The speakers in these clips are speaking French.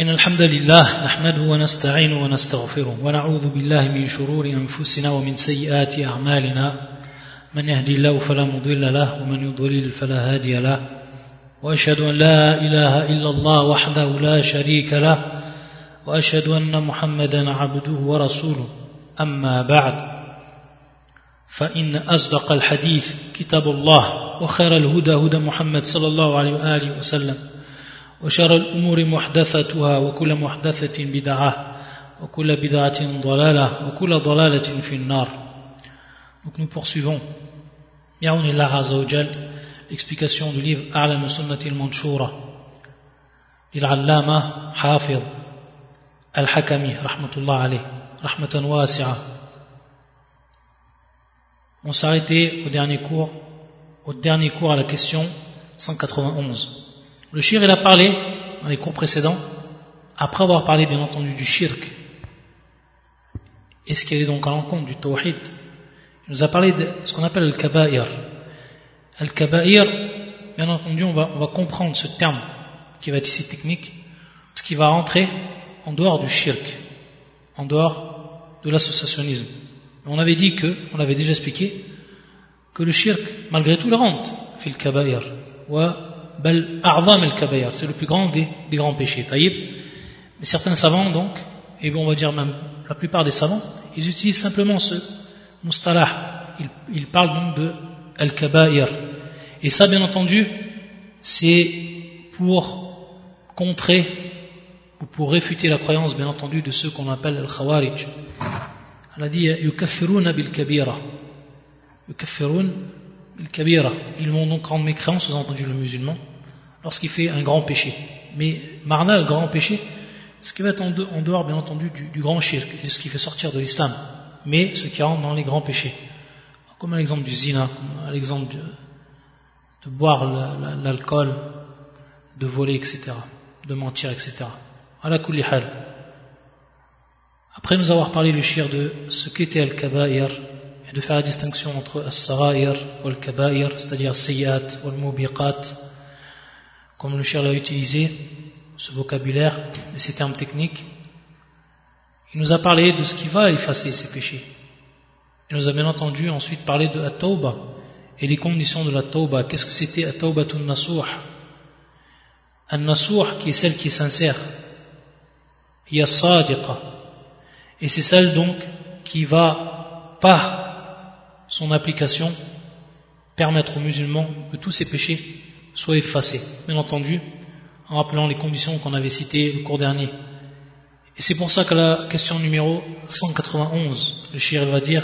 إن الحمد لله نحمده ونستعينه ونستغفره ونعوذ بالله من شرور أنفسنا ومن سيئات أعمالنا. من يهدي الله فلا مضل له ومن يضلل فلا هادي له. وأشهد أن لا إله إلا الله وحده لا شريك له. وأشهد أن محمدا عبده ورسوله. أما بعد فإن أصدق الحديث كتاب الله وخير الهدى هدى محمد صلى الله عليه وآله وسلم. وشر الأمور محدثتها وكل محدثة بدعة وكل بدعة ضلالة وكل ضلالة في النار. Donc nous poursuivons. Ya'uni Allah Azza wa Jal l'explication du livre أعلم سنة المنشورة للعلامة حافظ الحكمي رحمة الله عليه رحمة واسعة On s'est arrêté au dernier cours, au dernier cours à la question 191. Le shirk, il a parlé dans les cours précédents, après avoir parlé bien entendu du shirk, et ce qui est donc à l'encontre du tawhid, il nous a parlé de ce qu'on appelle le kaba'ir. Al-kaba'ir, bien entendu, on va, comprendre ce terme qui va être ici technique, ce qui va rentrer en dehors du shirk, en dehors de l'associationnisme. On avait dit que, on avait déjà expliqué, que le shirk, malgré tout, le rentre, fil kaba'ir. Bal a'zam al-kabair, c'est le plus grand des, grands péchés. Taïb. Mais certains savants, donc, et on va dire même la plupart des savants, ils utilisent simplement ce mustalah. Ils, parlent donc de al-kabair. Et ça, bien entendu, c'est pour contrer ou pour réfuter la croyance, bien entendu, de ceux qu'on appelle al-khawarij. On a dit yukaffiruna bil kabira. Kabira. Ils vont donc rendre mécréants, sous entendu le musulman, lorsqu'il fait un grand péché. Mais marna, le grand péché, ce qui va être en dehors, bien entendu, du, grand shirk, ce qui fait sortir de l'islam, mais ce qui rentre dans les grands péchés. Comme à l'exemple du zina, à l'exemple de, boire l'alcool, de voler, etc., de mentir, etc. Kulli hal. Après nous avoir parlé le shir de ce qu'était al-kaba'ir, et de faire la distinction entre as-sara'ir ou al-kaba'ir, c'est-à-dire sayyat ou al-mubiqat, comme le shir l'a utilisé, ce vocabulaire et ces termes techniques, il nous a parlé de ce qui va effacer ces péchés. Il nous a bien entendu ensuite parlé de at-tawba et les conditions de la tawba. Qu'est-ce que c'était at-tawbatun nasuh? An-nasuh qui est celle qui est sincère. Il y a sadiqa. Et c'est celle donc qui va, par son application, permettre aux musulmans que tous ces péchés soient effacés. Bien entendu, en rappelant les conditions qu'on avait citées le cours dernier. Et c'est pour ça que la question numéro 191, le shir va dire,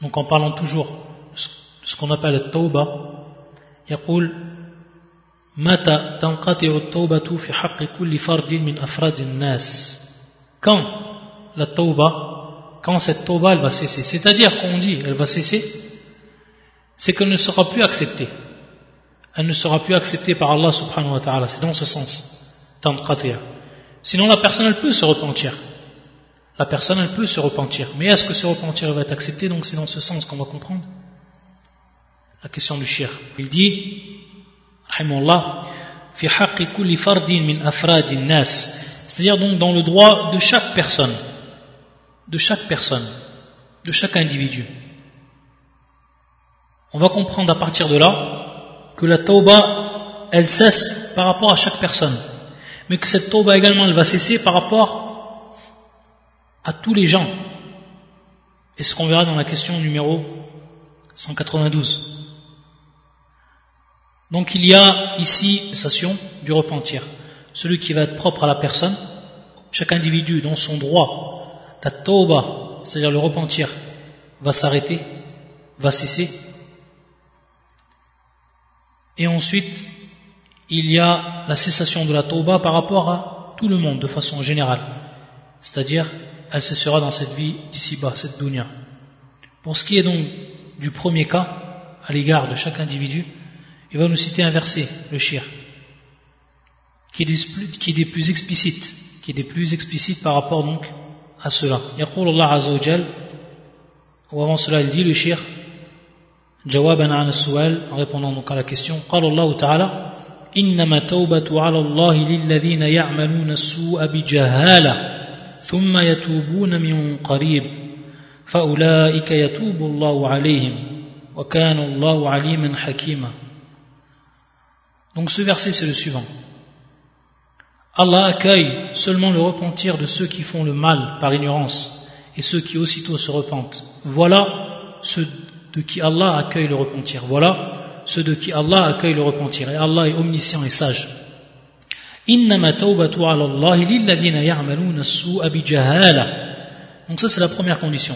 donc en parlant toujours de ce qu'on appelle le tawba, يقول متى تنقطع التوبة في حق كل فرد من أفراد الناس quand la tauba quand cette tauba elle va cesser. C'est-à-dire qu'on dit elle va cesser c'est qu'elle ne sera plus acceptée. Elle ne sera plus acceptée par Allah subhanahu wa ta'ala. C'est dans ce sens. Sinon la personne elle peut se repentir. La personne elle peut se repentir. Mais est-ce que ce repentir va être accepté? Donc c'est dans ce sens qu'on va comprendre la question du shir. Il dit c'est-à-dire donc dans le droit de chaque personne, de chaque personne, de chaque individu. On va comprendre à partir de là que la tauba, elle cesse par rapport à chaque personne, mais que cette tauba également, elle va cesser par rapport à tous les gens. Et ce qu'on verra dans la question numéro 192. Donc il y a ici cessation du repentir. Celui qui va être propre à la personne, chaque individu dans son droit, la tauba, c'est-à-dire le repentir, va s'arrêter, va cesser. Et ensuite, il y a la cessation de la tauba par rapport à tout le monde de façon générale. C'est-à-dire, elle cessera dans cette vie d'ici-bas, cette dunya. Pour ce qui est donc du premier cas, à l'égard de chaque individu, il va nous citer un verset, le shir, qui est, des, qui est des plus explicites, qui est des plus explicites par rapport donc à cela. يقول الله عز وجل ou avant cela il dit le جوابا عن السؤال en répondant donc à la question قال الله تعالى إنما توبة على الله للذين يعملون السوء بجهالة ثم يتوبون من قريب فأولئك يتوب الله عليهم وكان الله عليما حكيما Donc ce verset c'est le suivant. Allah accueille seulement le repentir de ceux qui font le mal par ignorance et ceux qui aussitôt se repentent. Voilà ceux de qui Allah accueille le repentir. Voilà ceux de qui Allah accueille le repentir. Et Allah est omniscient et sage. Donc ça c'est la première condition.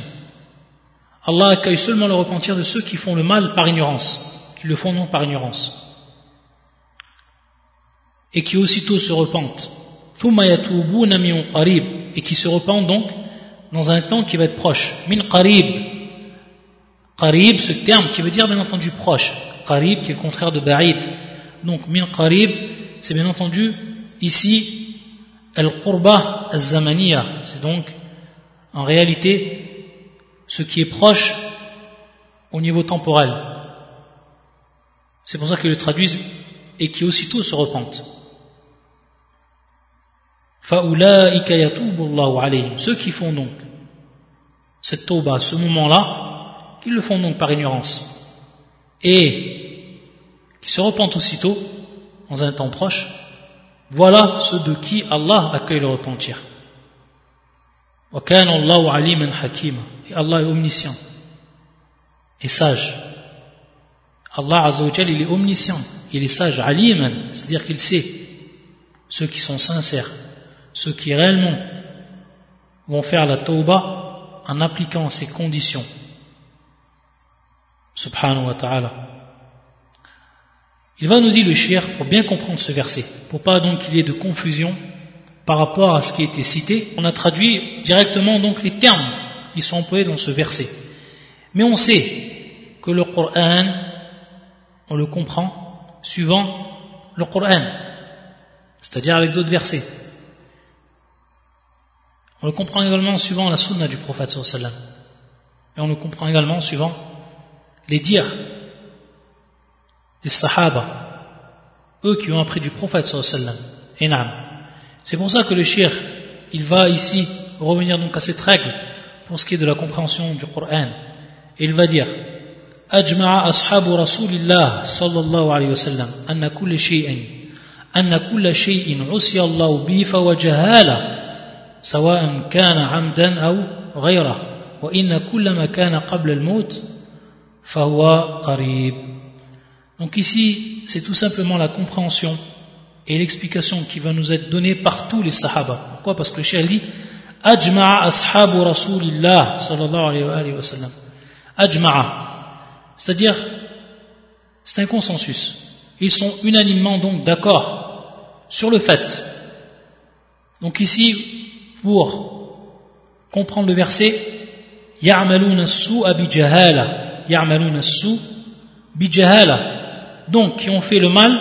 Allah accueille seulement le repentir de ceux qui font le mal par ignorance. Qui le font non par ignorance et qui aussitôt se repentent. Et qui se repentent donc dans un temps qui va être proche. Min qarib. Qarib, ce terme qui veut dire bien entendu proche. Qarib qui est le contraire de ba'id. Donc min qarib, c'est bien entendu ici al-qurba al-zamaniya. C'est donc en réalité ce qui est proche au niveau temporel. C'est pour ça qu'ils le traduisent et qui aussitôt se repentent. Ceux qui font donc cette tauba, ce moment-là, ils le font donc par ignorance. Et qui se repentent aussitôt dans un temps proche, voilà ceux de qui Allah accueille le repentir. Et Allah est omniscient et sage. Allah Azzawajal, il est omniscient, il est sage, c'est-à-dire qu'il sait ceux qui sont sincères ceux qui réellement vont faire la tauba en appliquant ces conditions. Subhanahu wa ta'ala. Il va nous dire le shir pour bien comprendre ce verset, pour pas donc qu'il y ait de confusion par rapport à ce qui a été cité. On a traduit directement donc les termes qui sont employés dans ce verset. Mais on sait que le Coran, on le comprend suivant le Coran, c'est-à-dire avec d'autres versets. On le comprend également suivant la sunna du prophète sallam. Et on le comprend également suivant les dires des sahaba, eux qui ont appris du prophète sallam. Et C'est pour ça que le shir, il va ici revenir donc à cette règle pour ce qui est de la compréhension du Coran. Et il va dire أجمع أصحاب رسول الله صلى الله عليه وسلم أن كل شيء أن كل شيء عصي الله به فهو جهالة سواء كان عمدا أو غيره وإن كل ما كان قبل الموت فهو قريب Donc ici, c'est tout simplement la compréhension et l'explication qui va nous être donnée par tous les sahaba. Pourquoi Parce que le cheikh dit Ajma'a ashabu rasulillah sallallahu alayhi wa sallam. Ajma'a. C'est-à-dire, c'est un consensus. Ils sont unanimement donc d'accord sur le fait. Donc ici, pour comprendre le verset Ya'maluna su'a bi jahala Ya'maluna su Donc, qui ont fait le mal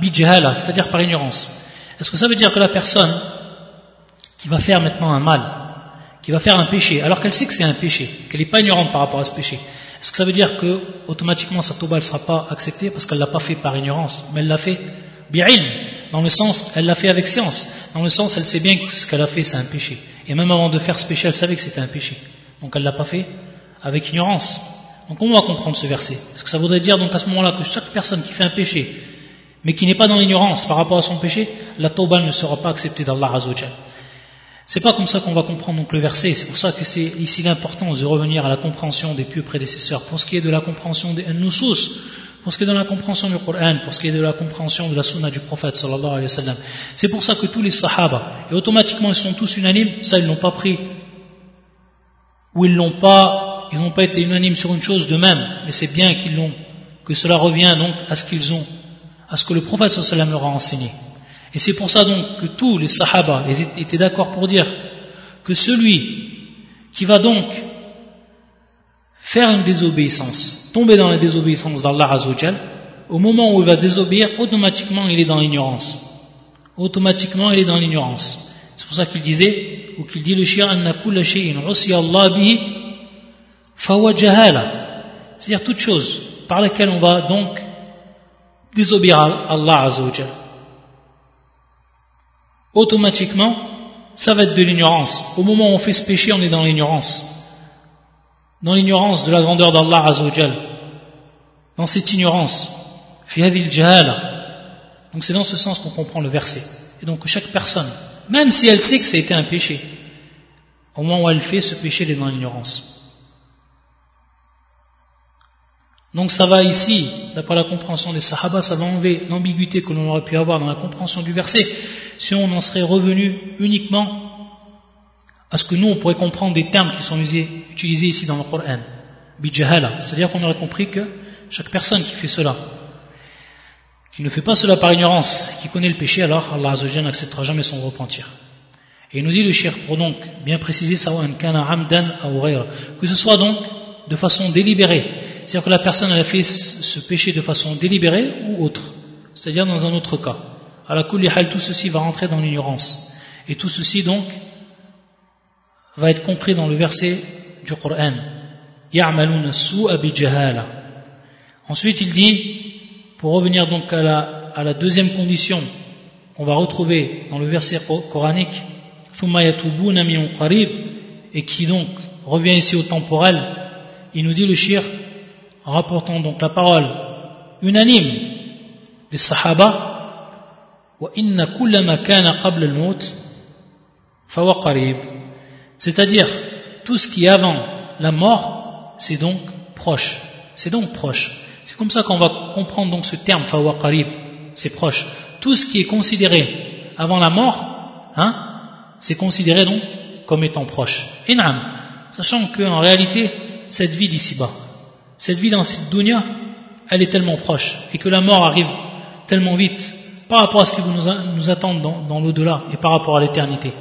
bi c'est-à-dire par ignorance. Est-ce que ça veut dire que la personne qui va faire maintenant un mal, qui va faire un péché, alors qu'elle sait que c'est un péché, qu'elle n'est pas ignorante par rapport à ce péché, est-ce que ça veut dire que automatiquement sa toba ne sera pas acceptée parce qu'elle l'a pas fait par ignorance, mais elle l'a fait dans le sens, elle l'a fait avec science, dans le sens, elle sait bien que ce qu'elle a fait, c'est un péché. Et même avant de faire ce péché, elle savait que c'était un péché. Donc elle ne l'a pas fait avec ignorance. Donc on va comprendre ce verset Est-ce que ça voudrait dire donc à ce moment-là que chaque personne qui fait un péché, mais qui n'est pas dans l'ignorance par rapport à son péché, la tauba ne sera pas acceptée d'Allah Azzawajal c'est pas comme ça qu'on va comprendre donc le verset. C'est pour ça que c'est ici l'importance de revenir à la compréhension des pieux prédécesseurs. Pour ce qui est de la compréhension des nusus, pour ce qui est de la compréhension du Coran, pour ce qui est de la compréhension de la sunna du prophète. C'est pour ça que tous les sahaba, et automatiquement ils sont tous unanimes, ça ils l'ont pas pris, ou ils pas, ils n'ont pas été unanimes sur une chose de même, mais c'est bien qu'ils l'ont, que cela revient donc à ce qu'ils ont, à ce que le prophète sallallahu leur a enseigné. Et c'est pour ça donc que tous les sahaba étaient d'accord pour dire que celui qui va donc faire une désobéissance, tomber dans la désobéissance d'Allah Azzawajal, au moment où il va désobéir, automatiquement il est dans l'ignorance. Automatiquement il est dans l'ignorance. C'est pour ça qu'il disait, ou qu'il dit le kulla shay'in Allah bihi C'est-à-dire toute chose par laquelle on va donc désobéir à Allah Azzawajal. automatiquement, ça va être de l'ignorance. Au moment où on fait ce péché, on est dans l'ignorance. Dans l'ignorance de la grandeur d'Allah Azzawajal. Dans cette ignorance. Donc c'est dans ce sens qu'on comprend le verset. Et donc chaque personne, même si elle sait que ça a été un péché, au moment où elle fait ce péché, elle est dans l'ignorance. Donc ça va ici, d'après la compréhension des Sahaba, ça va enlever l'ambiguïté que l'on aurait pu avoir dans la compréhension du verset, si on en serait revenu uniquement à ce que nous on pourrait comprendre des termes qui sont utilisés ici dans le Coran, bijahala, c'est-à-dire qu'on aurait compris que chaque personne qui fait cela, qui ne fait pas cela par ignorance, qui connaît le péché, alors Allah n'acceptera jamais son repentir. Et il nous dit le shirk, pour donc bien préciser, que ce soit donc de façon délibérée, c'est-à-dire que la personne a fait ce péché de façon délibérée ou autre, c'est-à-dire dans un autre cas. À la tout ceci va rentrer dans l'ignorance. Et tout ceci donc va être compris dans le verset du Coran. Ensuite il dit, pour revenir donc à la, deuxième condition qu'on va retrouver dans le verset coranique, et qui donc revient ici au temporel, il nous dit le shir, rapportant donc la parole unanime des sahaba, c'est-à-dire tout ce qui est avant la mort c'est donc proche. C'est donc proche. C'est comme ça qu'on va comprendre donc ce terme fawa c'est proche. Tout ce qui est considéré avant la mort hein, c'est considéré donc comme étant proche. Inam sachant qu'en réalité cette vie d'ici-bas cette vie dans cette dunya elle est tellement proche et que la mort arrive tellement vite par rapport à ce qui nous, nous attend dans, dans l'au-delà et par rapport à l'éternité.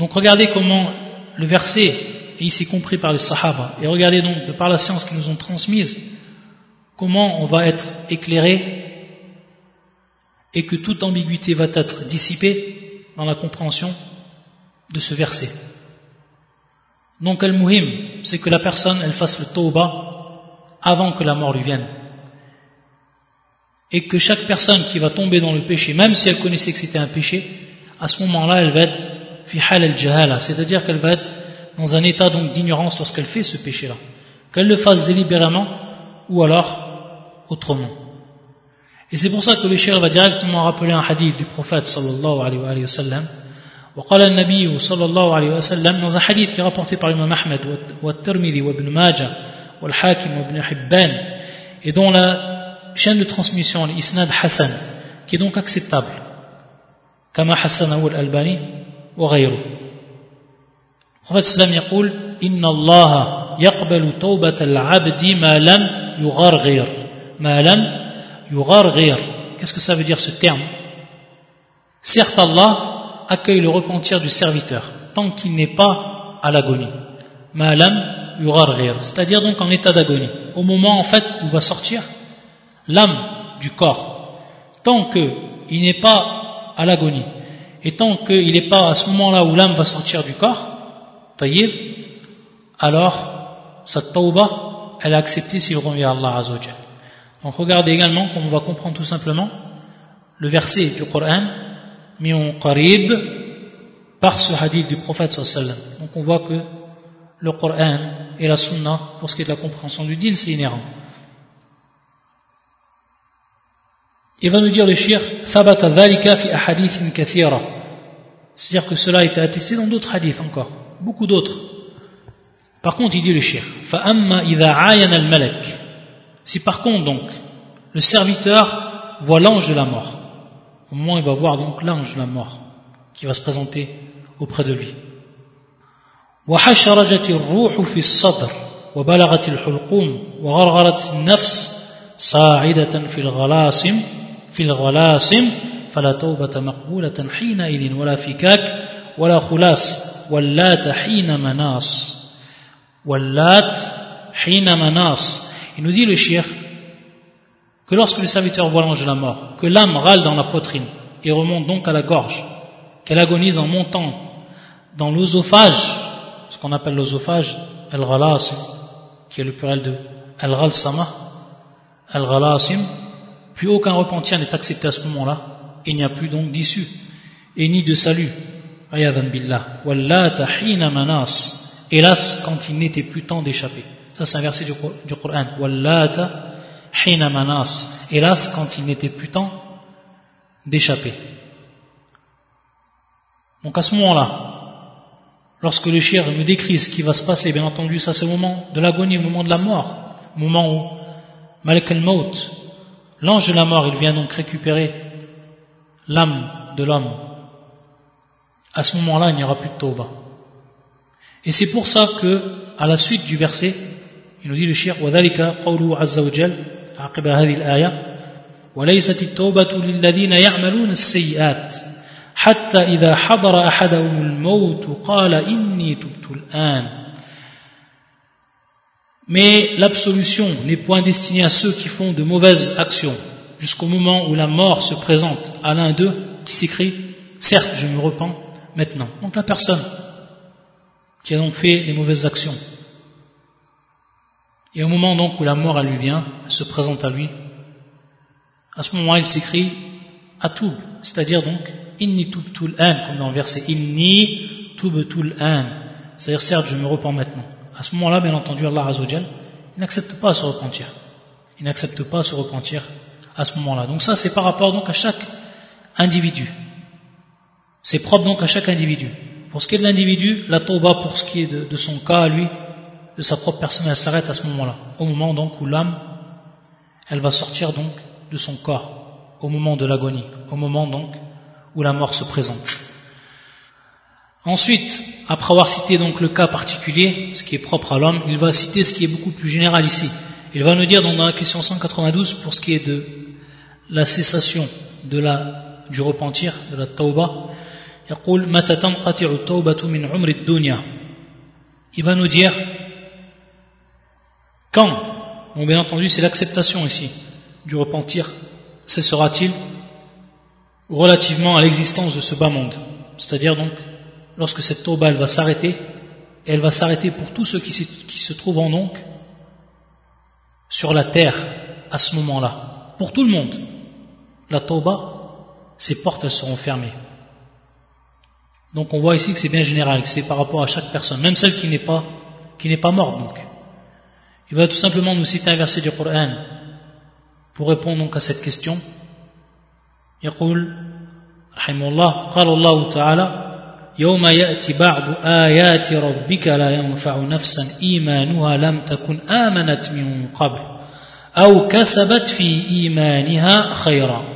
Donc regardez comment le verset est ici compris par les Sahaba et regardez donc de par la science qu'ils nous ont transmise comment on va être éclairé et que toute ambiguïté va être dissipée dans la compréhension de ce verset. Donc al-muhim, c'est que la personne elle fasse le tawbah avant que la mort lui vienne et que chaque personne qui va tomber dans le péché, même si elle connaissait que c'était un péché, à ce moment-là, elle va être fi al-jahala, c'est-à-dire qu'elle va être dans un état donc d'ignorance lorsqu'elle fait ce péché-là, qu'elle le fasse délibérément ou alors autrement. Et c'est pour ça que le shir va directement rappeler un hadith du prophète sallallahu alayhi wa sallam. وقال النبي صلى الله عليه وسلم dans un hadith qui est rapporté par l'imam Ahmed والترمذي وابن ماجه والحاكم وابن حبان et dont la chaîne de transmission, l'isnad Hassan, qui est donc acceptable. كما حسنه الألباني وغيره. Prophète sallam يقول إن الله يقبل توبة العبد ما لم يغرغر ما لم يغرغر Qu'est-ce que ça veut dire ce terme Certes Allah accueille le repentir du serviteur tant qu'il n'est pas à l'agonie. Ma lam yugharghir, c'est-à-dire donc en état d'agonie. Au moment en fait où va sortir l'âme du corps, tant qu'il n'est pas à l'agonie, et tant qu'il n'est pas à ce moment-là où l'âme va sortir du corps, alors sa tauba, elle est acceptée s'il revient à Allah Azzawajal. Donc regardez également, comme on va comprendre tout simplement, le verset du Coran, mis en qarib, par ce hadith du prophète sallallahu Donc on voit que le Coran et la sunna, pour ce qui est de la compréhension du din, c'est inhérent. Il va nous dire le shir thabata dhalika fi ahadithin kathira. C'est-à-dire que cela a été attesté dans d'autres hadiths encore, beaucoup d'autres. Par contre, il dit le shir fa amma idha ayana al malak. Si par contre donc le serviteur voit l'ange de la mort, au moment où il va voir donc l'ange de la mort qui va se présenter auprès de lui. وحشرجت الروح في الصدر وبلغت الحلقوم وغرغرت النفس صاعدة في الغلاسم في الغلاسم فلا توبة مقبولة حينئذ ولا فكاك ولا خلاص واللات حين مناص واللات حين مناص il nous dit le shir que lorsque le serviteur voit l'ange de la mort que l'âme râle dans la poitrine et remonte donc à la gorge qu'elle agonise en montant dans l'osophage ce qu'on appelle l'osophage al-ghalasim qui est le pluriel de al-ghalsama al-ghalasim plus aucun repentir n'est accepté à ce moment-là. il n'y a plus donc d'issue. Et ni de salut. Hélas quand il n'était plus temps d'échapper. Ça c'est un verset du, du manas. Hélas quand il n'était plus temps d'échapper. Donc à ce moment-là lorsque le shir nous décrit ce qui va se passer bien entendu ça c'est au moment de l'agonie au moment de la mort. Au moment où Malik al-Maut l'ange de la mort il vient donc récupérer l'âme de l'homme à ce moment-là, il n'y aura plus de tauba. Et c'est pour ça que, à la suite du verset, il nous dit le shir, وَذَلِكَ قَوْلُهُ عَزَّ وَجَلْ عقب هذه الآية وليست التوبة للذين يعملون السيئات حتى إذا حضر أحدهم الموت قال إني تبت الآن mais l'absolution n'est point destinée à ceux qui font de mauvaises actions, jusqu'au moment où la mort se présente à l'un d'eux qui s'écrit Certes, je me repens, maintenant. Donc la personne qui a donc fait les mauvaises actions, et au moment donc où la mort elle lui vient, elle se présente à lui, à ce moment-là il s'écrit Atoub, c'est-à-dire donc Inni tubtul an, comme dans le verset Inni tubtul an, c'est-à-dire certes je me repens maintenant. À ce moment-là, bien entendu, Allah Azzawajal, il n'accepte pas à se repentir. Il n'accepte pas à se repentir à ce moment-là. Donc ça, c'est par rapport donc à chaque individu. C'est propre donc à chaque individu. Pour ce qui est de l'individu, la tauba pour ce qui est de, son cas lui, de sa propre personne, elle s'arrête à ce moment-là. Au moment donc où l'âme, elle va sortir donc de son corps, au moment de l'agonie, au moment donc où la mort se présente. Ensuite, après avoir cité donc le cas particulier, ce qui est propre à l'homme, il va citer ce qui est beaucoup plus général ici. Il va nous dire donc dans la question 192 pour ce qui est de la cessation de la, du repentir, de la tauba, il va nous dire quand. Bon bien entendu c'est l'acceptation ici du repentir. Cessera-t-il relativement à l'existence de ce bas monde? C'est-à-dire donc lorsque cette tauba elle va s'arrêter et elle va s'arrêter pour tous ceux qui se, qui se trouveront donc sur la terre à ce moment-là pour tout le monde la tauba ses portes elles seront fermées donc on voit ici que c'est bien général, que c'est par rapport à chaque personne, même celle qui n'est pas, qui n'est pas morte donc. Il va tout simplement nous citer un verset du Coran pour répondre donc à cette question. يقول رحمه الله قال الله تعالى يوم يأتي بعض آيات ربك لا ينفع نفسا إيمانها لم تكن آمنت من قبل أو كسبت في إيمانها خيرا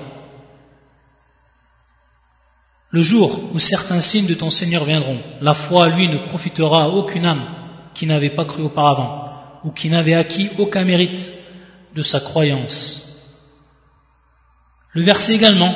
Le jour où certains signes de ton Seigneur viendront, la foi, lui, ne profitera à aucune âme qui n'avait pas cru auparavant, ou qui n'avait acquis aucun mérite de sa croyance. Le verset également,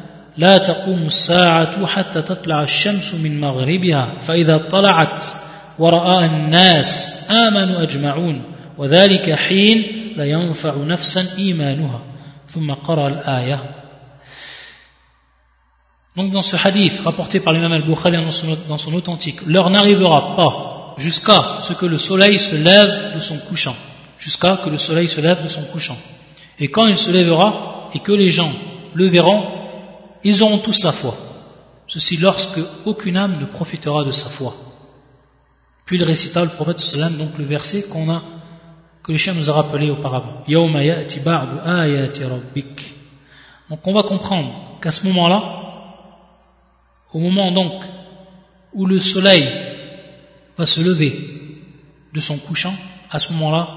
لا تقوم الساعة حتى تطلع الشمس من مغربها فإذا طلعت ورأى الناس آمنوا أجمعون وذلك حين لا ينفع نفسا إيمانها ثم قرأ الآية Donc dans ce hadith rapporté par l'imam al-Bukhari dans son, authentique, l'heure n'arrivera pas jusqu'à ce que le soleil se lève de son couchant. Jusqu'à que le soleil se lève de son couchant. Et quand il se lèvera et que les gens le verront, ils auront tous la foi. Ceci lorsque aucune âme ne profitera de sa foi. Puis il récita le prophète sallam donc le verset qu'on a que le chien nous a rappelé auparavant. Donc on va comprendre qu'à ce moment-là, au moment donc où le soleil va se lever de son couchant, à ce moment-là,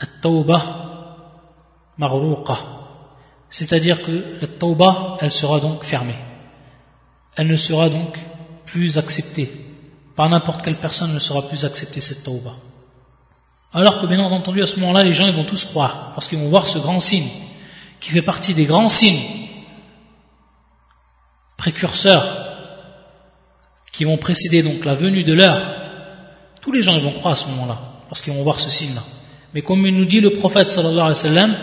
at-tawbah. C'est-à-dire que la tawbah, elle sera donc fermée. Elle ne sera donc plus acceptée. Par n'importe quelle personne ne sera plus acceptée cette tawbah. Alors que bien entendu, à ce moment-là, les gens ils vont tous croire, parce qu'ils vont voir ce grand signe, qui fait partie des grands signes précurseurs qui vont précéder donc la venue de l'heure, tous les gens vont croire à ce moment-là, lorsqu'ils vont voir ce signe-là. Mais comme nous dit le prophète sallallahu alayhi wa sallam,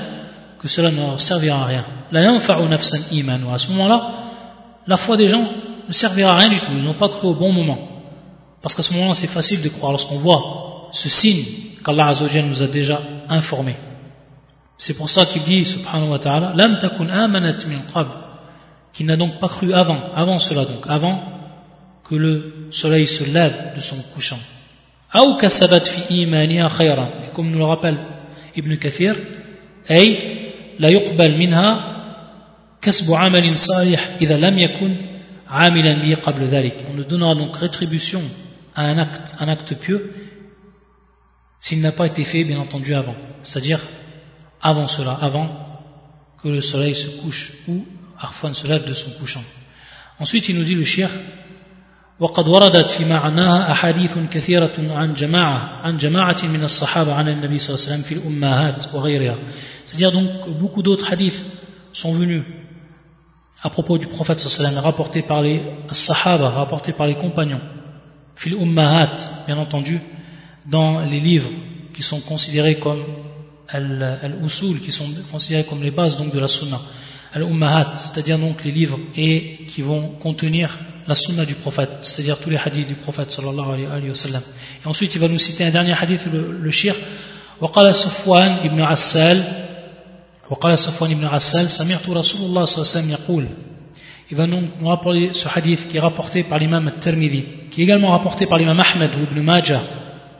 que cela ne servira à rien. La À ce moment-là, la foi des gens ne servira à rien du tout. Ils n'ont pas cru au bon moment. Parce qu'à ce moment-là, c'est facile de croire lorsqu'on voit ce signe qu'Allah nous a déjà informé. C'est pour ça qu'il dit, subhanahu wa ta'ala, lam takun amanat min qu'il n'a donc pas cru avant, avant cela donc, avant que le soleil se lève de son couchant. Ou kasabat fi imaniya khayran. Et comme nous le rappelle Ibn Kathir, On nous donnera donc rétribution à un acte, un pieux s'il n'a pas été fait bien entendu avant. C'est-à-dire avant cela, avant que le soleil se couche ou Arfan se lève de son couchant. Ensuite, il nous dit le shir وقد وردت في معناها أحاديث كثيرة عن جماعة عن جماعة من الصحابة عن النبي صلى الله عليه وسلم في الأمهات وغيرها c'est-à-dire donc beaucoup d'autres hadiths sont venus à propos du prophète صلى الله عليه وسلم rapportés par les sahaba rapportés par les compagnons fil ummahat bien entendu dans les livres qui sont considérés comme al-usul qui sont considérés comme les bases donc de la sunna al-ummahat c'est-à-dire donc les livres et qui vont contenir la sunna du prophète, c'est-à-dire tous les hadiths du prophète sallallahu alayhi wa sallam. Et ensuite, il va nous citer un dernier hadith, le, le shir. وقال صفوان ابن عسال وقال صفوان ابن عسال سمعت رسول الله صلى الله عليه وسلم يقول Il va nous rapporter ce hadith qui est rapporté par l'imam al-Tirmidhi, qui est également rapporté par l'imam Ahmed ou Ibn Majah,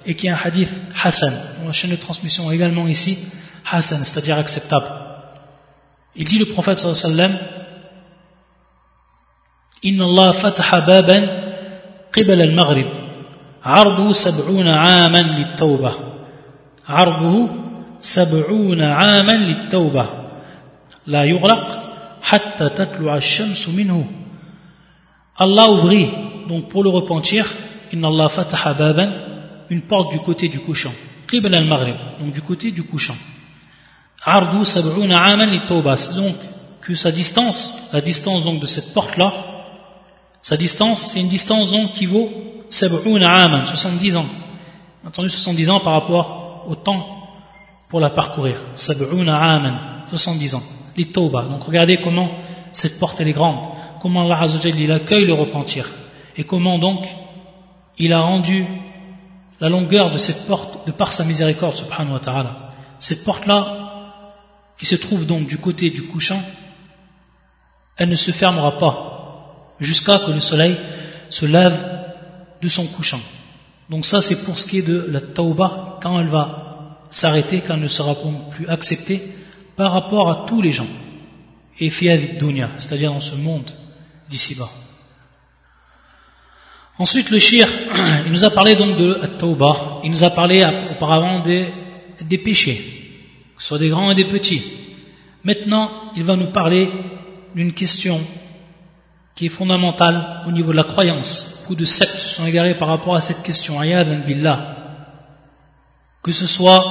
et qui est un hadith Hassan. La chaîne de transmission est également ici Hassan, c'est-à-dire acceptable. Il dit le prophète sallallahu alayhi wa sallam إن الله فتح بابا قبل المغرب عرضه سبعون عاما للتوبة عرضه سبعون عاما للتوبة لا يغلق حتى تطلع الشمس منه Allah ouvrit donc pour le repentir إن الله فتح بابا une porte du côté du couchant قبل المغرب donc du côté du couchant Ardu sab'una aman Donc, que sa distance, la distance donc de cette porte-là, sa distance, c'est une distance donc qui vaut sab'una aman, 70 ans. Entendu 70 ans par rapport au temps pour la parcourir. Sab'una aman, 70 ans. Les. Donc regardez comment cette porte elle est grande. Comment Allah Azzawajal il accueille le repentir. Et comment donc il a rendu la longueur de cette porte de par sa miséricorde subhanahu wa ta'ala. Cette porte-là, qui se trouve donc du côté du couchant, elle ne se fermera pas jusqu'à que le soleil se lève de son couchant. Donc ça c'est pour ce qui est de la tauba, quand elle va s'arrêter, quand elle ne sera plus acceptée par rapport à tous les gens. Et fiyavid dunya, c'est-à-dire dans ce monde d'ici-bas. Ensuite le shir, il nous a parlé donc de la tauba, il nous a parlé auparavant des, péchés, soit des grands et des petits. Maintenant, il va nous parler d'une question qui est fondamentale au niveau de la croyance. Beaucoup de sectes sont égarés par rapport à cette question. billah. Que ce soit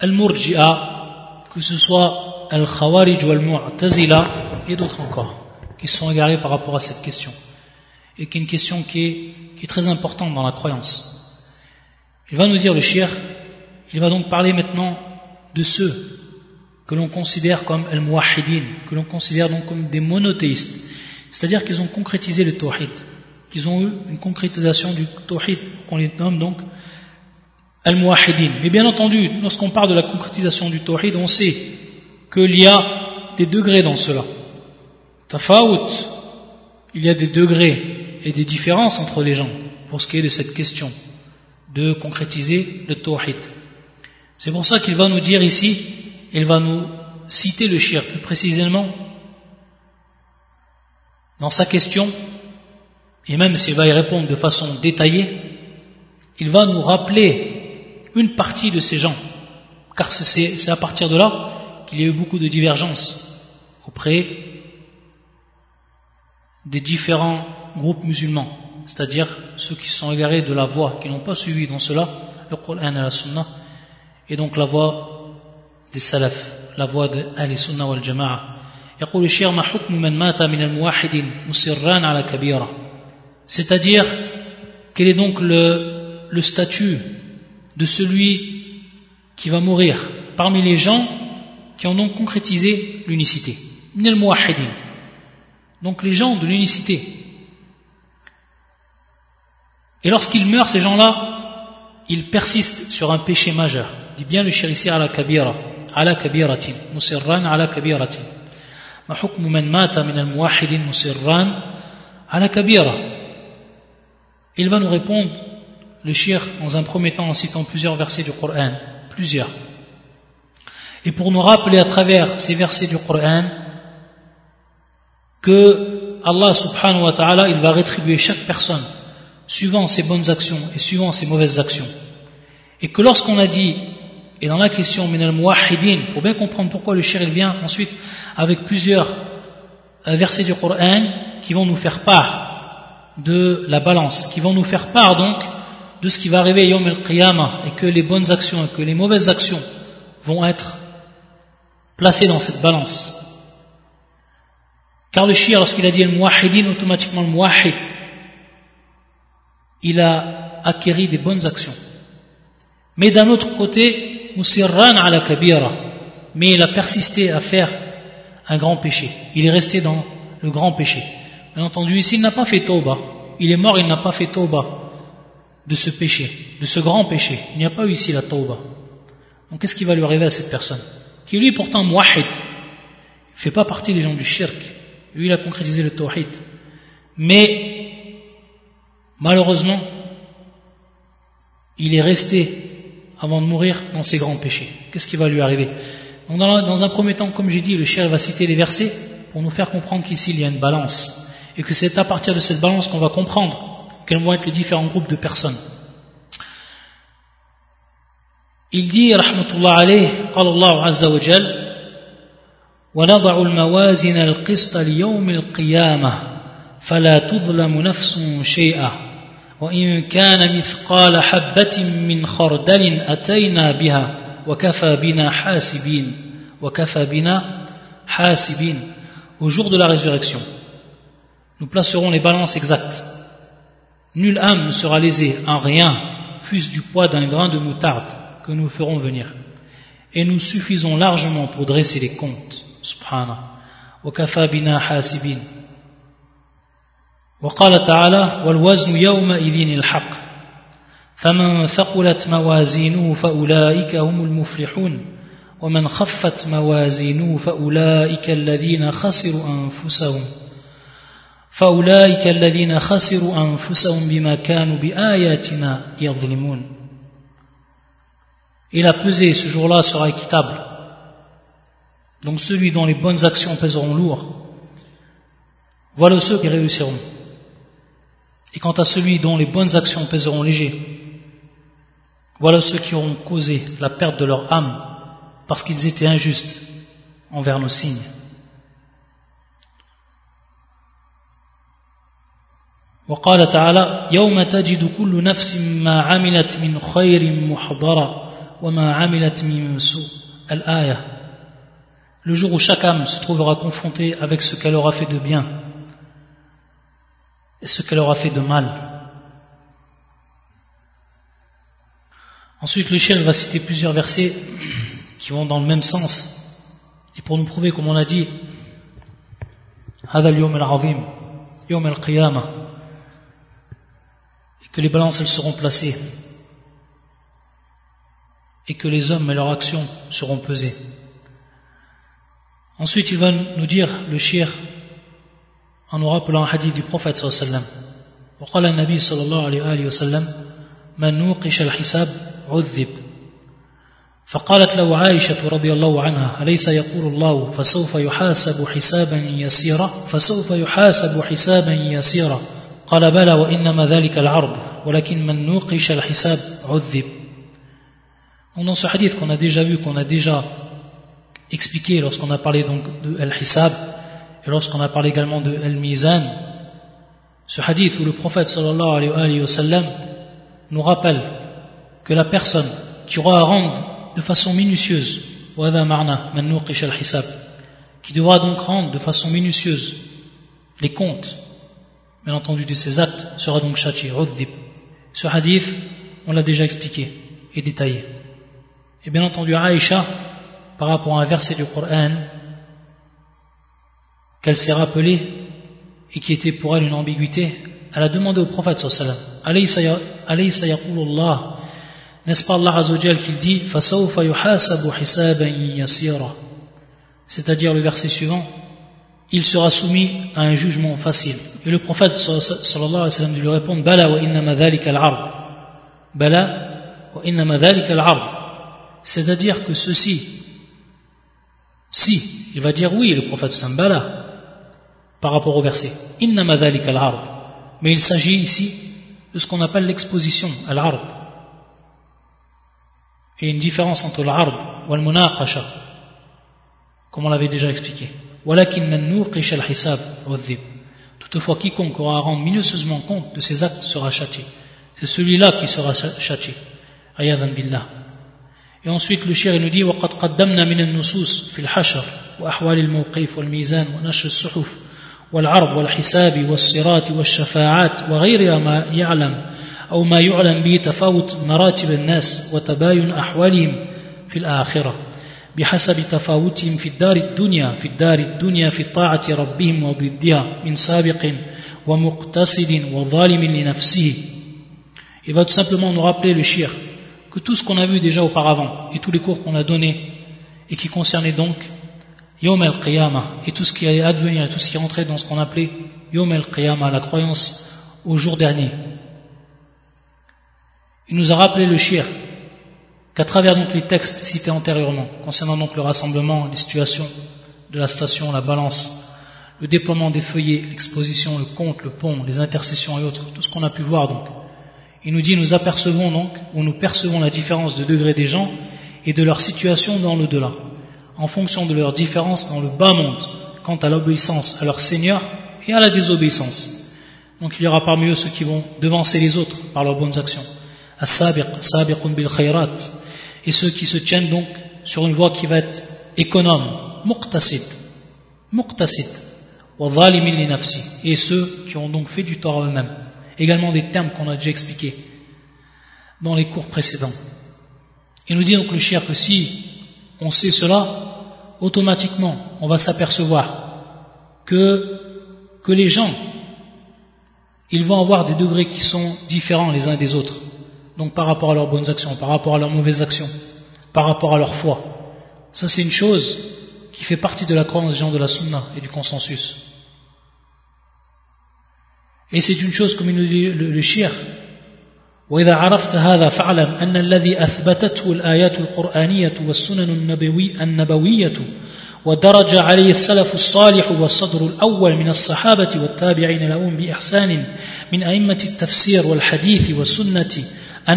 Al-Murji'a, que ce soit Al-Khawarij ou Al-Mu'tazila et d'autres encore qui sont égarés par rapport à cette question. Et qui est une question qui est, très importante dans la croyance. Il va nous dire le shir, il va donc parler maintenant de ceux que l'on considère comme al-muwahidin, que l'on considère donc comme des monothéistes, c'est-à-dire qu'ils ont concrétisé le tawhid, qu'ils ont eu une concrétisation du tawhid, qu'on les nomme donc al-muwahidin. Mais bien entendu, lorsqu'on parle de la concrétisation du tawhid, on sait qu'il y a des degrés dans cela. Tafawut, il y a des degrés et des différences entre les gens pour ce qui est de cette question de concrétiser le tawhid. C'est pour ça qu'il va nous dire ici, il va nous citer le shirk, plus précisément dans sa question, et même s'il va y répondre de façon détaillée, il va nous rappeler une partie de ces gens, car c'est à partir de là qu'il y a eu beaucoup de divergences auprès des différents groupes musulmans, c'est-à-dire ceux qui sont égarés de la voie, qui n'ont pas suivi dans cela le Coran et la Sunna, et donc la voie des salaf, la voie de Al-Sunnah wal Jama'a. يقول الشيخ ما حكم من مات من الموحدين مصران على كبيرة C'est-à-dire, quel est donc le, le statut de celui qui va mourir parmi les gens qui ont donc concrétisé l'unicité Donc les gens de l'unicité. Et lorsqu'ils meurent, ces gens-là, ils persistent sur un péché majeur. dit bien le shir ici ala kabira, ala kabiratin, musirran ala kabiratin. Ma hukmu mata min al-muwahidin musirran la kabira. Il va nous répondre, le shir, dans un premier temps en citant plusieurs versets du Coran, plusieurs. Et pour nous rappeler à travers ces versets du Coran que Allah subhanahu wa ta'ala, il va rétribuer chaque personne suivant ses bonnes actions et suivant ses mauvaises actions. Et que lorsqu'on a dit et dans la question pour bien comprendre pourquoi le shir il vient ensuite avec plusieurs euh, versets du Coran qui vont nous faire part de la balance, qui vont nous faire part donc de ce qui va arriver Yom el-Qiyamah et que les bonnes actions et que les mauvaises actions vont être placées dans cette balance. Car le shir, lorsqu'il a dit le muwahidin, automatiquement le muwahid, il a acquéri des bonnes actions. Mais d'un autre côté, musirran ala kabira, mais il a persisté à faire un grand péché. Il est resté dans le grand péché. Bien entendu, ici, il n'a pas fait tauba. Il est mort, il n'a pas fait tauba de ce péché, de ce grand péché. Il n'y a pas eu ici la tauba. Donc qu'est-ce qui va lui arriver à cette personne? Qui lui, pourtant, muahid, fait pas partie des gens du shirk. Lui, il a concrétisé le tawhid. Mais, malheureusement, il est resté avant de mourir dans ses grands péchés. Qu'est-ce qui va lui arriver Donc dans, un premier temps, comme j'ai dit, le shirk va citer les versets pour nous faire comprendre qu'ici il y a une balance et que c'est à partir de cette balance qu'on va comprendre quels vont être les différents groupes de personnes. Il dit, rahmatullah alayh, قال الله عز وجل ونضع الموازين القسط ليوم القيامة فلا تظلم نفس شيئا وإن كان مثقال حبة من خردل أتينا بها وكفى بنا حاسبين وكفى بنا حاسبين au jour de la résurrection. Nous placerons les balances exactes. Nulle âme ne sera lésée en rien, fût-ce du poids d'un grain de moutarde que nous ferons venir. Et nous suffisons largement pour dresser les comptes. Subhanallah. وكفى بنا حاسبين وقال تعالى والوزن يومئذ الحق فمن ثقلت موازينه فأولئك هم المفلحون ومن خفت موازينه فأولئك الذين خسروا أنفسهم فأولئك الذين خسروا أنفسهم بما كانوا بآياتنا يظلمون Et la pesée ce jour-là sera équitable. Donc celui dont les bonnes actions pèseront lourd, voilà ceux qui réussiront. Et quant à celui dont les bonnes actions pèseront léger, voilà ceux qui auront causé la perte de leur âme parce qu'ils étaient injustes envers nos signes. وقال تعالى يوم تجد كل نفس ما عملت من خير محضرا وما عملت من سوء الآية Le jour où chaque âme se trouvera confrontée avec ce qu'elle aura fait de bien et ce qu'elle aura fait de mal. Ensuite, le chien va citer plusieurs versets qui vont dans le même sens. Et pour nous prouver, comme on a dit, et que les balances seront placées et que les hommes et leurs actions seront pesées. Ensuite, il va nous dire, le shir, en nous rappelant un hadith du prophète sallallahu. وقال النبي صلى الله عليه وسلم من نوقش الحساب عذب فقالت له عائشة رضي الله عنها أليس يقول الله فسوف يحاسب حسابا يسيرا فسوف يحاسب حسابا يسيرا قال بلى وإنما ذلك العرض ولكن من نوقش الحساب عذب Dans ce hadith qu'on a déjà vu, qu'on a déjà expliqué lorsqu'on a parlé donc de Al-Hisab et lorsqu'on a parlé également de Al-Mizan, ce hadith où le prophète sallallahu alayhi wa nous rappelle que la personne qui aura à rendre de façon minutieuse qui devra donc rendre de façon minutieuse les comptes bien entendu, de ses actes, sera donc châtié. Ce hadith, on l'a déjà expliqué et détaillé. Et bien entendu, Aïcha, par rapport à un verset du Coran, qu'elle s'est rappelée et qui était pour elle une ambiguïté, elle a demandé au prophète sallallahu alayhi wa n'est-ce pas Allah Azzawajal qui dit C'est-à-dire le verset suivant, il sera soumis à un jugement facile. Et le prophète sallallahu alayhi wa sallam lui répond Bala wa innama al-ard. Bala wa al-ard. C'est-à-dire que ceci, si, il va dire oui, le prophète sallam Bala, par rapport au verset. Innama dhalika al-ard. Mais il s'agit ici de ce qu'on appelle l'exposition, al-ard et une différence entre l'ard ou le munaqasha, comme on l'avait déjà expliqué. Toutefois, quiconque aura à rendre minutieusement compte de ses actes sera châtié. C'est celui-là qui sera châtié. billah. Et ensuite, le shir nous dit وقد قدمنا من النصوص في الحشر وأحوال الموقف والميزان ونشر الصحف والعرض والحساب والصراط والشفاعات وغيرها ما يعلم أو ما يعلم به تفاوت مراتب الناس وتباين أحوالهم في الآخرة بحسب تفاوتهم في الدار الدنيا في الدار الدنيا في طاعة ربهم وضدها من سابق ومقتصد وظالم لنفسه. Il va tout simplement nous rappeler le shir que tout ce qu'on a vu déjà auparavant et tous les cours qu'on a donnés et qui concernaient donc Yom el-Qiyamah et tout ce qui allait advenir et tout ce qui rentrait dans ce qu'on appelait Yom el-Qiyamah, la croyance au jour dernier. Il nous a rappelé le shir qu'à travers donc les textes cités antérieurement, concernant donc le rassemblement, les situations de la station, la balance, le déploiement des feuillets, l'exposition, le compte, le pont, les intercessions et autres, tout ce qu'on a pu voir donc. Il nous dit nous apercevons donc, ou nous percevons la différence de degré des gens et de leur situation dans l'au-delà, en fonction de leur différence dans le bas monde, quant à l'obéissance à leur Seigneur et à la désobéissance. Donc il y aura parmi eux ceux qui vont devancer les autres par leurs bonnes actions et ceux qui se tiennent donc sur une voie qui va être économe, muqtasid, muqtasid, et ceux qui ont donc fait du tort à eux-mêmes. Également des termes qu'on a déjà expliqués dans les cours précédents. Il nous dit donc le cher que si on sait cela, automatiquement on va s'apercevoir que, les gens, ils vont avoir des degrés qui sont différents les uns des autres donc par rapport à leurs bonnes actions, par rapport à leurs mauvaises actions, par rapport à leur foi. Ça c'est une chose qui fait partie de la croyance des gens de la sunna et du consensus. Et c'est une chose comme il nous dit le, le وإذا عرفت هذا فاعلم أن الذي أثبتته الآيات القرآنية والسنن النبوي النبوية ودرج عليه السلف الصالح والصدر الأول من الصحابة والتابعين لهم بإحسان من أئمة التفسير والحديث والسنة il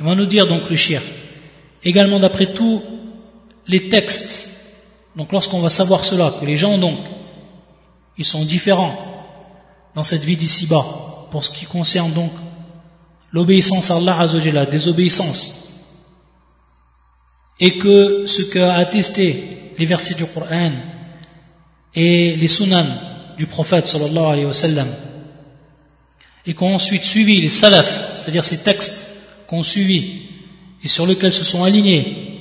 va nous dire donc le shir. Également d'après tous les textes, donc lorsqu'on va savoir cela, que les gens donc, ils sont différents. Dans cette vie d'ici-bas, pour ce qui concerne donc l'obéissance à Allah la désobéissance, et que ce qu'a attesté les versets du Coran et les sunan du prophète sallallahu alayhi wa sallam, et qu'ont ensuite suivi les salafs, c'est-à-dire ces textes qu'ont suivi et sur lesquels se sont alignés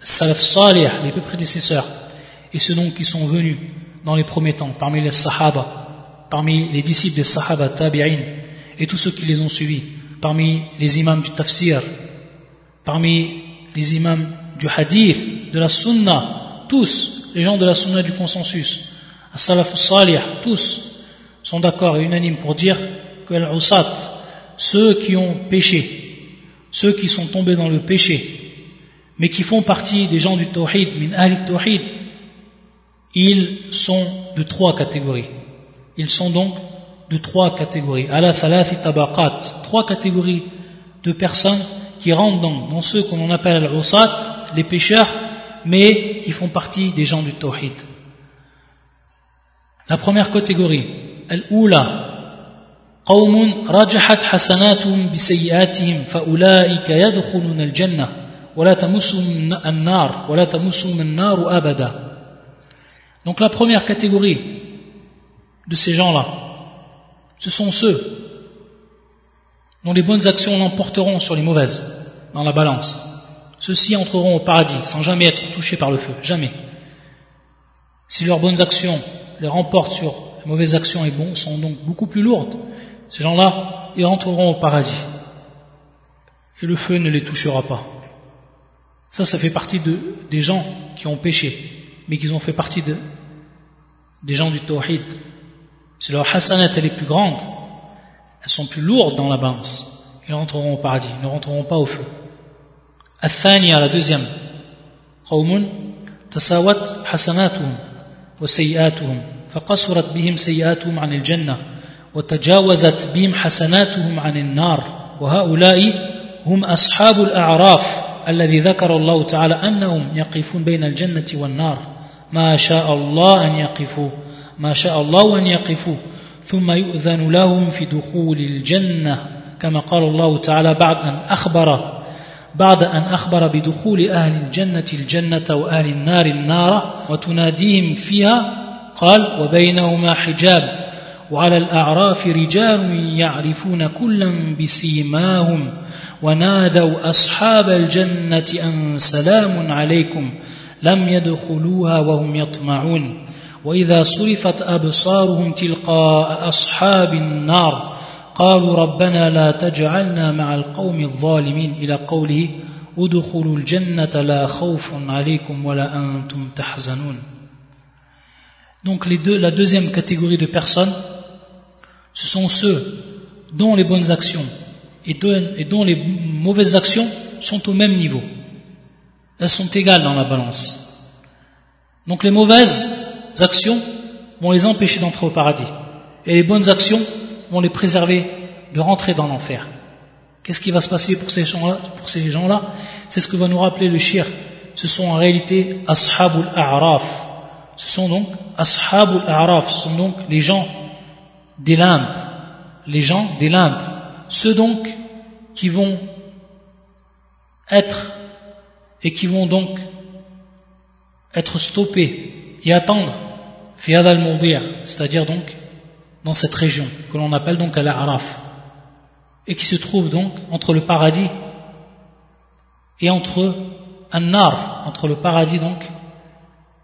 salaf salih, les prédécesseurs, et ceux donc qui sont venus dans les premiers temps, parmi les sahaba, parmi les disciples des sahaba tabi'in, et tous ceux qui les ont suivis, parmi les imams du tafsir, parmi les imams du hadith, de la sunna, tous, les gens de la sunna du consensus, salaf salih, tous sont d'accord et unanimes pour dire que l'usat, ceux qui ont péché, ceux qui sont tombés dans le péché, mais qui font partie des gens du tawhid, min al tawhid, ils sont de trois catégories. Ils sont donc de trois catégories. Ala thalathi tabaqat, trois catégories de personnes qui rentrent dans, dans ceux qu'on appelle al-usat, les pécheurs, mais qui font partie des gens du tawhid. La première catégorie, al-ula, قوم رجحت حسناتهم بسيئاتهم فأولئك يدخلون الجنة ولا تمسهم النار ولا تمسهم النار أبدا Donc la première catégorie de ces gens-là, ce sont ceux dont les bonnes actions l'emporteront sur les mauvaises dans la balance. Ceux-ci entreront au paradis sans jamais être touchés par le feu, jamais. Si leurs bonnes actions les remportent sur les mauvaises actions et sont donc beaucoup plus lourdes, ces gens-là, ils rentreront au paradis. Et le feu ne les touchera pas. Ça, ça fait partie de, des gens qui ont péché, mais qui ont fait partie de, des gens du tawhid. Si leur hasanat est plus grande, elles sont plus lourdes dans la balance. Ils rentreront au paradis, ils ne rentreront pas au feu. الثانية la deuxième قوم تساوت حسناتهم وسيئاتهم فقصرت بهم سيئاتهم عن الجنة وتجاوزت بهم حسناتهم عن النار وهؤلاء هم أصحاب الأعراف الذي ذكر الله تعالى أنهم يقفون بين الجنة والنار ما شاء الله أن يقفوا ما شاء الله أن يقفوا ثم يؤذن لهم في دخول الجنة. كما قال الله تعالى بعد أن أخبر بعد أن أخبر بدخول أهل الجنة الجنة وأهل النار النار وتناديهم فيها قال وبينهما حجاب وعلى الأعراف رجال يعرفون كلا بسيماهم ونادوا أصحاب الجنة أن سلام عليكم لم يدخلوها وهم يطمعون. وإذا صرفت أبصارهم تلقاء أصحاب النار قالوا ربنا لا تجعلنا مع القوم الظالمين إلى قوله ادخلوا الجنة لا خوف عليكم ولا أنتم تحزنون Donc les deux, la deuxième catégorie de personnes, ce sont ceux dont les bonnes actions et dont les mauvaises actions sont au même niveau. Elles sont égales dans la balance. Donc les mauvaises actions vont les empêcher d'entrer au paradis. Et les bonnes actions vont les préserver de rentrer dans l'enfer. Qu'est-ce qui va se passer pour ces gens-là gens C'est ce que va nous rappeler le shir. Ce sont en réalité ashabul a'raf. Ce sont donc ashabul a'raf. Ce sont donc les gens des limbes. Les gens des limbes. Ceux donc qui vont être et qui vont donc être stoppés et attendre c'est-à-dire donc dans cette région que l'on appelle donc Al-Araf et qui se trouve donc entre le paradis et entre un nar, entre le paradis donc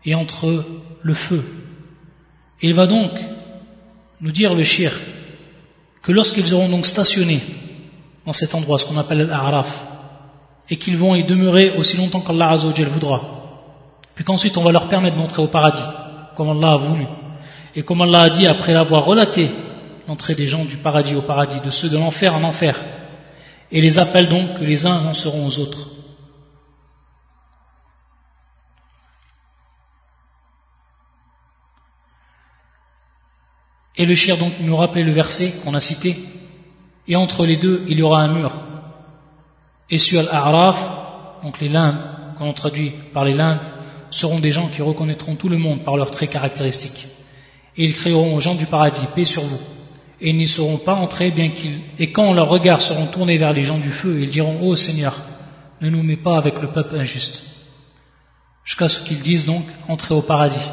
et entre le feu. il va donc nous dire le shir que lorsqu'ils auront donc stationné dans cet endroit, ce qu'on appelle l'Araf, et qu'ils vont y demeurer aussi longtemps qu'Allah Azzawajal voudra, puis qu'ensuite on va leur permettre d'entrer au paradis, comme Allah a voulu, et comme Allah a dit après avoir relaté l'entrée des gens du paradis au paradis, de ceux de l'enfer en enfer, et les appelle donc que les uns avanceront aux autres. Et le shir donc nous rappelait le verset qu'on a cité, et entre les deux il y aura un mur. Et sur l'Araf, donc les limbes, qu'on traduit par les limbes, seront des gens qui reconnaîtront tout le monde par leurs traits caractéristiques. Et ils créeront aux gens du paradis, paix sur vous. Et ils n'y seront pas entrés bien qu'ils, et quand leurs regards seront tournés vers les gens du feu, ils diront, ô Seigneur, ne nous mets pas avec le peuple injuste. Jusqu'à ce qu'ils disent donc, entrez au paradis.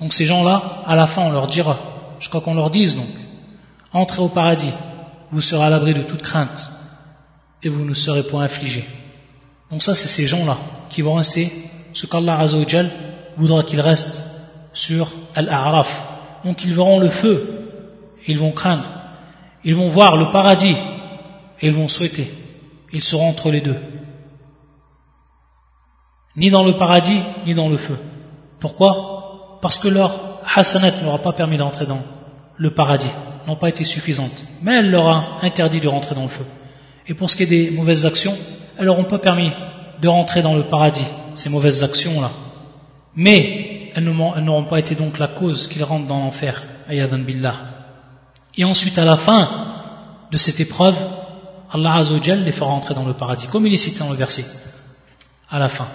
Donc ces gens-là, à la fin, on leur dira, jusqu'à qu'on leur dise donc, entrez au paradis, vous serez à l'abri de toute crainte, et vous ne serez point affligés. Donc ça, c'est ces gens-là qui vont rester ce qu'Allah Azzawajal voudra qu'ils restent sur Al-A'raf. Donc ils verront le feu, ils vont craindre, ils vont voir le paradis, et ils vont souhaiter. Ils seront entre les deux. Ni dans le paradis, ni dans le feu. Pourquoi? Parce que leur hasanat n'aura pas permis d'entrer dans le paradis, n'ont pas été suffisantes. Mais elle leur a interdit de rentrer dans le feu. Et pour ce qui est des mauvaises actions, elles n'auront pas permis de rentrer dans le paradis, ces mauvaises actions-là. Mais elles n'auront pas été donc la cause qu'ils rentrent dans l'enfer, ayadan billah. Et ensuite, à la fin de cette épreuve, Allah Azzawajal les fera rentrer dans le paradis, comme il est cité dans le verset, à la fin.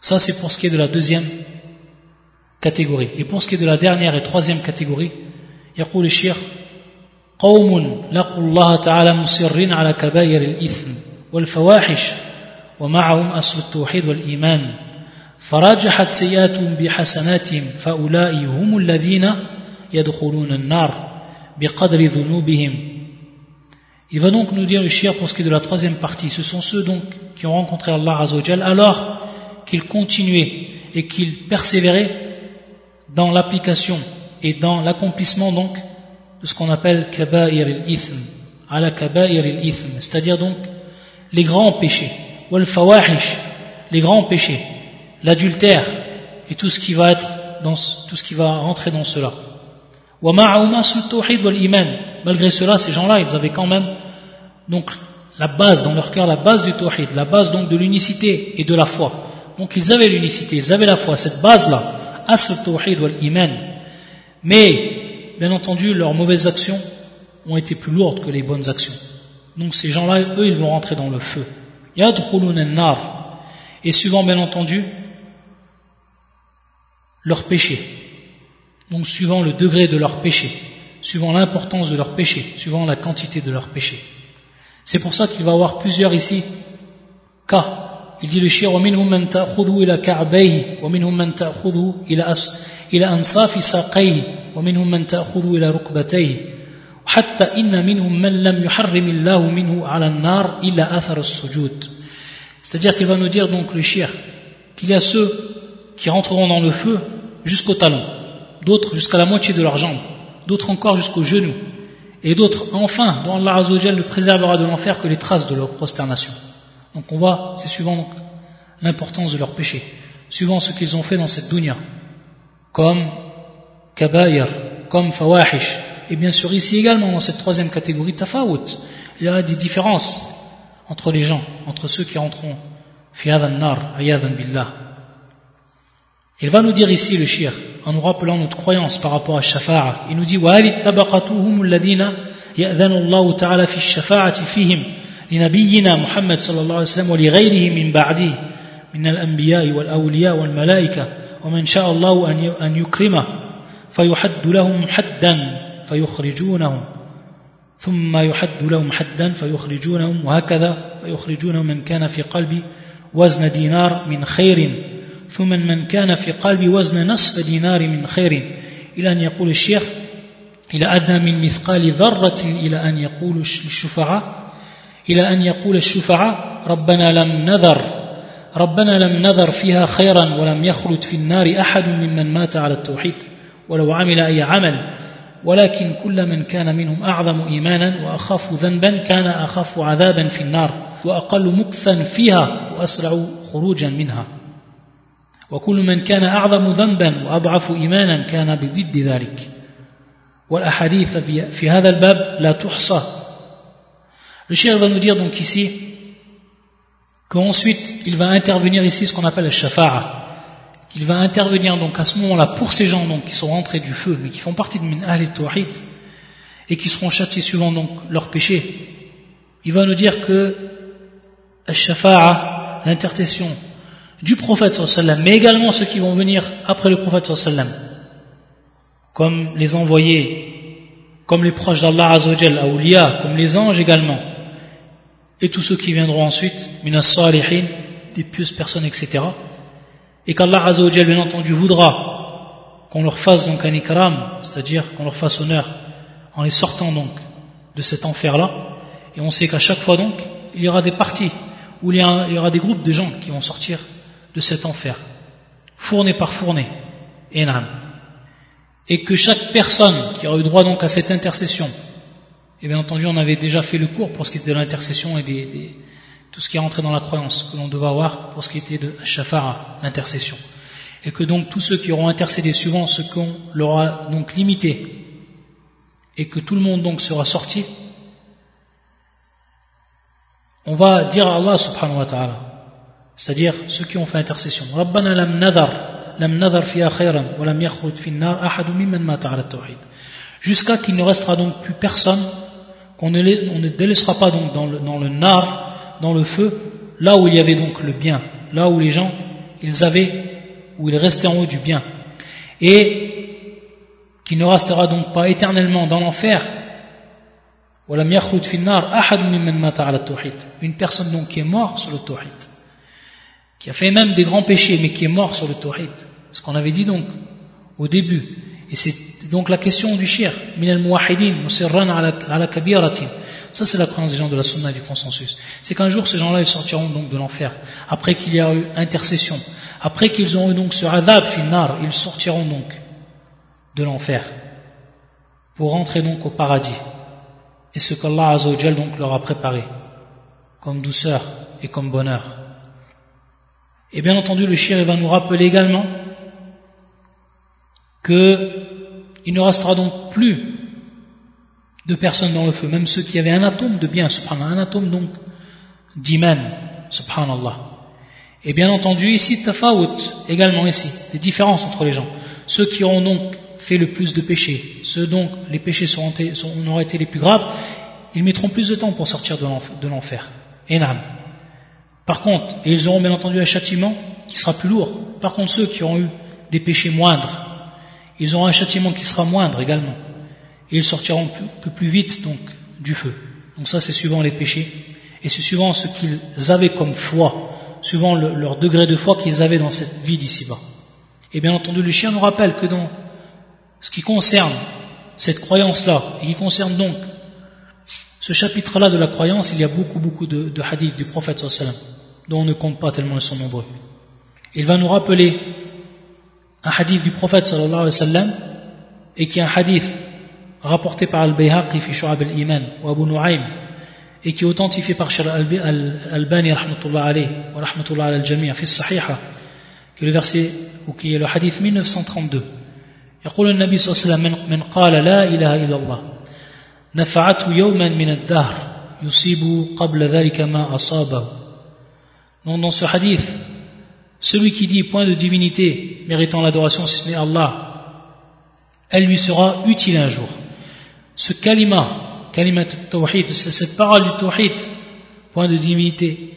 Ça, c'est pour ce qui est de la deuxième catégorie. Et pour ce qui est de la dernière et troisième catégorie, يقول الشيخ قوم لقوا الله تعالى مصرين على كبائر الإثم والفواحش ومعهم أصل التوحيد والإيمان فراجحت سيئاتهم بحسناتهم فأولئك هم الذين يدخلون النار بقدر ذنوبهم Il va donc nous dire le shir pour ce qui est de la troisième partie. Ce sont ceux donc qui ont rencontré Allah Azzawajal alors qu'ils continuaient et qu'ils persévéraient dans l'application et dans l'accomplissement donc de ce qu'on appelle kaba'ir al-ithm, ala kaba'ir al-ithm, c'est-à-dire donc les grands péchés, wal fawahish, les grands péchés, l'adultère et tout ce qui va être dans tout ce qui va rentrer dans cela. Wa wal iman. Malgré cela, ces gens-là, ils avaient quand même donc la base dans leur cœur, la base du tawhid, la base donc de l'unicité et de la foi. Donc ils avaient l'unicité, ils avaient la foi, cette base-là, asl tawhid wal iman. Mais, bien entendu, leurs mauvaises actions ont été plus lourdes que les bonnes actions. Donc ces gens-là, eux, ils vont rentrer dans le feu. nar. Et suivant, bien entendu, leur péché. Donc suivant le degré de leur péché, suivant l'importance de leur péché, suivant la quantité de leur péché. C'est pour ça qu'il va y avoir plusieurs ici cas. Il dit le shir ومنهم من تأخذه إلى كعبيه ومنهم من تأخذه إلى أس إلى أنصاف ساقيه ومنهم من تأخذه إلى ركبتيه حتى إن منهم من لم يحرم الله منه على النار إلا أثر السجود C'est-à-dire qu'il va nous dire donc le shir qu'il y a ceux qui rentreront dans le feu jusqu'au talon, d'autres jusqu'à la moitié de leurs jambes, d'autres encore jusqu'aux genoux, et d'autres enfin dont Allah Azzawajal ne préservera de l'enfer que les traces de leur prosternation. Donc on voit, c'est suivant l'importance de leur péché, suivant ce qu'ils ont fait dans cette dunya, comme kabair, comme fawahish, et bien sûr ici également dans cette troisième catégorie tafawut, il y a des différences entre les gens, entre ceux qui rentreront nar, billah. Il va nous dire ici le shir, en nous rappelant notre croyance par rapport à Shafa'a. Il nous dit وَهَذِي الطَّبَقَةُ الَّذِينَ يَأْذَنُ اللَّهُ تَعَالَى فِي الشَّفَاعَةِ فِيهِمْ لنبينا محمد صلى الله عليه وسلم ولغيره من بعده من الأنبياء والأولياء والملائكة ومن شاء الله أن يكرمه فيحد لهم حدا فيخرجونهم. ثم يحد لهم حدا فيخرجونهم وهكذا فيخرجونهم من كان في قلبي وزن دينار من خير. ثم من كان في قلبي وزن نصف دينار من خير. إلى أن يقول الشيخ إلى أدنى من مثقال ذرة إلى أن يقول الشفعاء. إلى أن يقول الشفعاء ربنا لم نذر. ربنا لم نذر فيها خيرا ولم يخلد في النار أحد ممن مات على التوحيد. ولو عمل أي عمل ولكن كل من كان منهم أعظم إيمانا وأخاف ذنبا كان أخاف عذابا في النار وأقل مكثا فيها وأسرع خروجا منها. وكل من كان أعظم ذنبا وأضعف إيمانا كان بضد ذلك. والأحاديث في هذا الباب لا تحصى. cheikh va nous dire donc ici qu'ensuite il va intervenir ici ce qu'on appelle le shafa'a, qu'il va intervenir donc à ce moment-là pour ces gens donc qui sont rentrés du feu mais qui font partie de min ahl tawhid et qui seront châtiés suivant donc leurs péchés. Il va nous dire que l'intercession du prophète sallam, mais également ceux qui vont venir après le prophète sallam, comme les envoyés, comme les proches d'Allah azawajal, awliya, comme les anges également, et tous ceux qui viendront ensuite, minas salihin, des pieuses personnes, etc. Et qu'Allah Azzawajal, bien entendu, voudra qu'on leur fasse donc un ikram, c'est-à-dire qu'on leur fasse honneur en les sortant donc de cet enfer-là. Et on sait qu'à chaque fois donc, il y aura des parties où il y, aura des groupes de gens qui vont sortir de cet enfer, fourné par fourné, enam. Et que chaque personne qui aura eu droit donc à cette intercession, et bien entendu, on avait déjà fait le cours pour ce qui était de l'intercession et des, tout ce qui est rentré dans la croyance que l'on devait avoir pour ce qui était de shafara, l'intercession. Et que donc tous ceux qui auront intercédé suivant ce qu'on leur a donc limité, et que tout le monde donc sera sorti, on va dire à Allah subhanahu wa ta'ala, c'est-à-dire ceux qui ont fait intercession, Rabbana lam nadar, lam nadar fiha khayran, wa lam yakhrud fi nar ahadu mimman mata. Jusqu'à qu'il ne restera donc plus personne qu'on ne, ne, délaissera pas donc dans le, dans le nar, dans le feu, là où il y avait donc le bien, là où les gens, ils avaient, où ils restaient en haut du bien. Et qui ne restera donc pas éternellement dans l'enfer, une personne donc qui est morte sur le tawhid. qui a fait même des grands péchés, mais qui est mort sur le tawhid. Ce qu'on avait dit donc au début. Et c'est donc la question du shir. Min al-muwahidin, musirran ala kabiratin. Ça, c'est la croyance des gens de la sunna et du consensus. C'est qu'un jour, ces gens-là, ils sortiront donc de l'enfer. Après qu'il y a eu intercession. Après qu'ils ont eu donc ce adab finnar, ils sortiront donc de l'enfer. Pour rentrer donc au paradis. Et ce qu'Allah Azzawajal donc leur a préparé. Comme douceur et comme bonheur. Et bien entendu, le shir va nous rappeler également qu'il ne restera donc plus de personnes dans le feu, même ceux qui avaient un atome de bien, subhanallah, un atome donc d'iman, subhanallah. Et bien entendu, ici, tafawut, également ici, des différences entre les gens. Ceux qui auront donc fait le plus de péchés, ceux dont les péchés seront, auraient été les plus graves, ils mettront plus de temps pour sortir de l'enfer. Enam. Par contre, et ils auront bien entendu un châtiment qui sera plus lourd. Par contre, ceux qui auront eu des péchés moindres, ils auront un châtiment qui sera moindre également. Et ils sortiront que plus vite donc du feu. Donc ça, c'est suivant les péchés. Et c'est suivant ce qu'ils avaient comme foi, suivant leur degré de foi qu'ils avaient dans cette vie d'ici-bas. Et bien entendu, le chien nous rappelle que dans ce qui concerne cette croyance-là, et qui concerne donc ce chapitre-là de la croyance, il y a beaucoup, beaucoup de, de hadiths du prophète sallam dont on ne compte pas tellement ils sont nombreux. Il va nous rappeler un hadith du prophète sallallahu alayhi wa sallam et qui est un hadith rapporté par Al-Bayhaqi fi Shu'ab al-Iman ou Abu Nu'aym et qui est authentifié par Shir Al-Albani rahmatullah alayhi wa rahmatullah ala al-jami' fi Sahiha qui est le verset ou qui est le hadith 1932 يقول النبي صلى الله عليه وسلم من قال لا إله إلا الله نفعته يوما من الدهر يصيب قبل ذلك ما أصابه Donc dans ce hadith, celui qui dit point de divinité méritant l'adoration si ce n'est Allah, elle lui sera utile un jour. Ce kalima, kalima tawhid, cette parole du tawhid, point de divinité,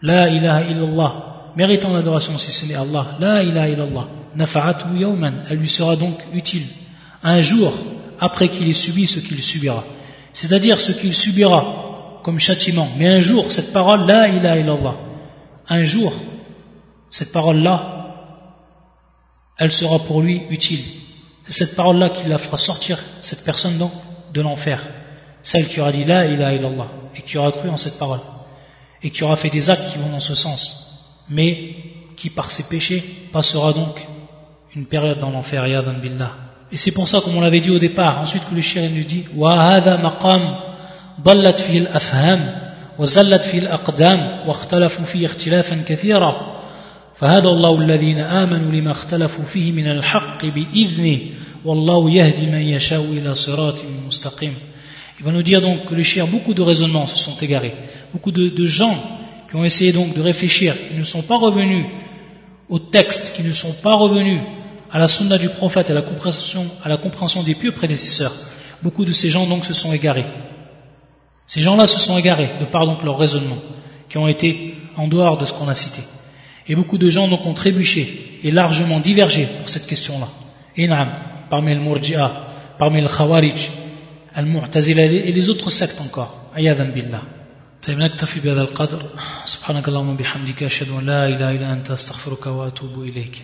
la ilaha illallah, méritant l'adoration si ce n'est Allah, la ilaha illallah, nafa'atu yawman, elle lui sera donc utile un jour après qu'il ait subi ce qu'il subira. C'est-à-dire ce qu'il subira comme châtiment. Mais un jour, cette parole, la ilaha illallah, un jour, cette parole-là, elle sera pour lui utile. C'est cette parole-là qui la fera sortir, cette personne donc, de l'enfer. Celle qui aura dit La ilaha illallah et qui aura cru en cette parole et qui aura fait des actes qui vont dans ce sens, mais qui par ses péchés passera donc une période dans l'enfer, yadan billah. Et c'est pour ça, comme on l'avait dit au départ, ensuite que le shir nous dit Wa hadha maqam ضلت فيه الأفهام وزلت فيه الأقدام واختلفوا فيه اختلافا كثيرا فهذا الله الذين آمنوا لما اختلفوا فيه من الحق بإذنه والله يهدي من يشاء إلى صراط مستقيم Il va nous dire donc que le shir, beaucoup de raisonnements se sont égarés. Beaucoup de, de gens qui ont essayé donc de réfléchir, qui ne sont pas revenus au texte, qui ne sont pas revenus à la sunna du prophète, à la compréhension, à la compréhension des pieux prédécesseurs. Beaucoup de ces gens donc se sont égarés. Ces gens-là se sont égarés de par donc leurs raisonnements, qui ont été en dehors de ce qu'on a cité. Et beaucoup de gens donc ont trébuché et largement divergé pour cette question-là. Et parmi les Murji'a, parmi les Khawarij, Al-Mu'tazila et les autres sectes encore. Ayadan billah. طيب نكتفي بهذا القدر سبحانك اللهم وبحمدك أشهد أن لا إله إلا أنت أستغفرك وأتوب إليك